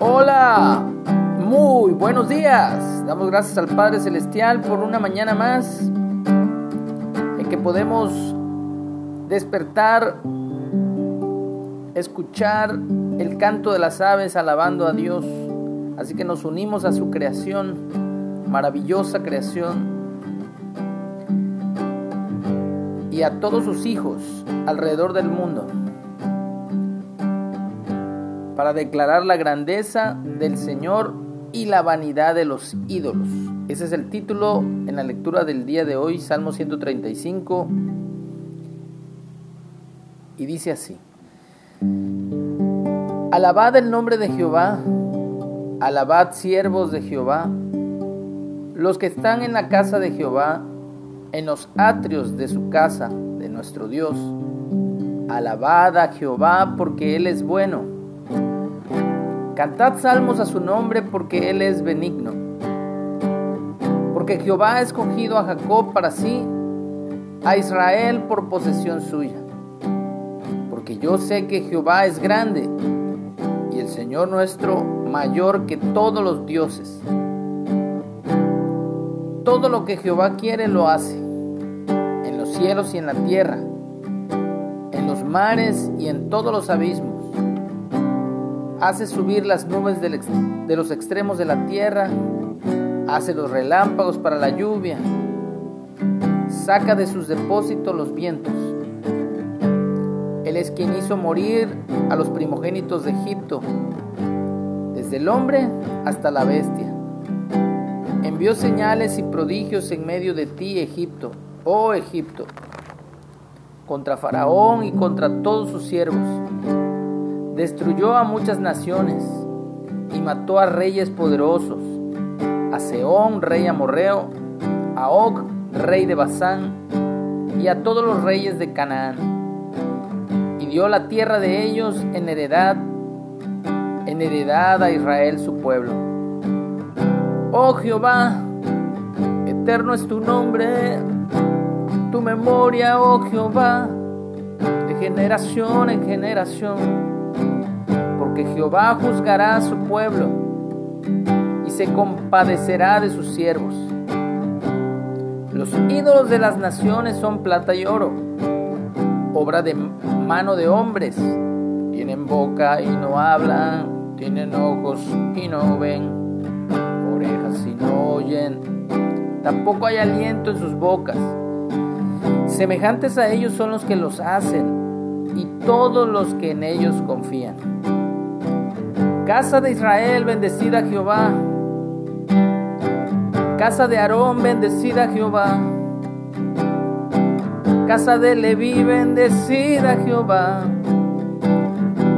Hola, muy buenos días. Damos gracias al Padre Celestial por una mañana más en que podemos despertar, escuchar el canto de las aves alabando a Dios. Así que nos unimos a su creación, maravillosa creación, y a todos sus hijos alrededor del mundo para declarar la grandeza del Señor y la vanidad de los ídolos. Ese es el título en la lectura del día de hoy, Salmo 135, y dice así. Alabad el nombre de Jehová, alabad siervos de Jehová, los que están en la casa de Jehová, en los atrios de su casa, de nuestro Dios. Alabad a Jehová porque Él es bueno Cantad salmos a su nombre porque Él es benigno. Porque Jehová ha escogido a Jacob para sí, a Israel por posesión suya. Porque yo sé que Jehová es grande y el Señor nuestro mayor que todos los dioses. Todo lo que Jehová quiere lo hace, en los cielos y en la tierra, en los mares y en todos los abismos hace subir las nubes de los extremos de la tierra, hace los relámpagos para la lluvia, saca de sus depósitos los vientos. Él es quien hizo morir a los primogénitos de Egipto, desde el hombre hasta la bestia. Envió señales y prodigios en medio de ti, Egipto, oh Egipto, contra Faraón y contra todos sus siervos Destruyó a muchas naciones y mató a reyes poderosos, a Seón, rey amorreo, a Og, rey de Basán, y a todos los reyes de Canaán. Y dio la tierra de ellos en heredad, en heredad a Israel su pueblo. Oh Jehová, eterno es tu nombre, tu memoria, oh Jehová, de generación en generación porque Jehová juzgará a su pueblo y se compadecerá de sus siervos. Los ídolos de las naciones son plata y oro, obra de mano de hombres. Tienen boca y no hablan, tienen ojos y no ven, orejas y no oyen. Tampoco hay aliento en sus bocas. Semejantes a ellos son los que los hacen y todos los que en ellos confían. Casa de Israel, bendecida Jehová. Casa de Aarón, bendecida Jehová. Casa de Leví, bendecida Jehová.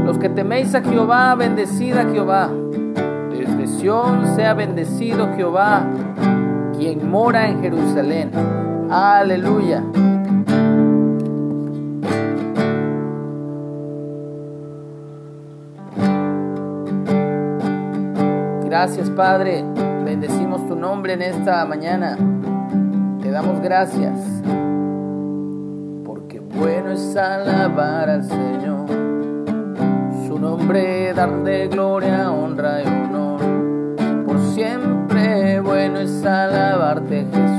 Los que teméis a Jehová, bendecida Jehová. Desde Sión sea bendecido Jehová, quien mora en Jerusalén. Aleluya. Gracias Padre, bendecimos tu nombre en esta mañana. Te damos gracias. Porque bueno es alabar al Señor. Su nombre darle gloria, honra y honor. Por siempre bueno es alabarte Jesús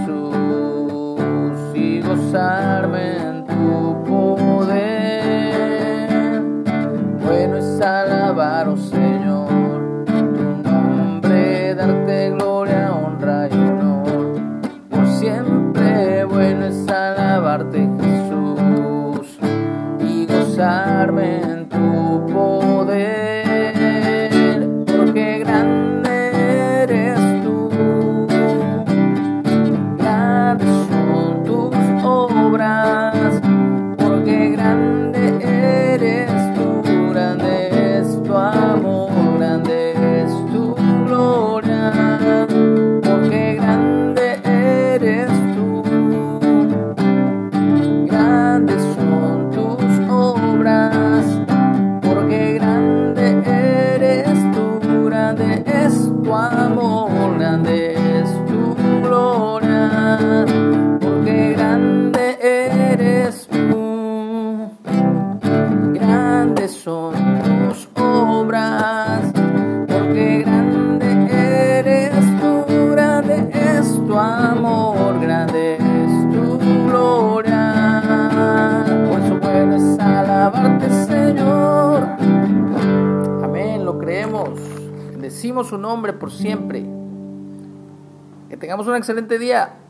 y gozarme en tu poder, Señor. Amén, lo creemos. Decimos su nombre por siempre. Que tengamos un excelente día.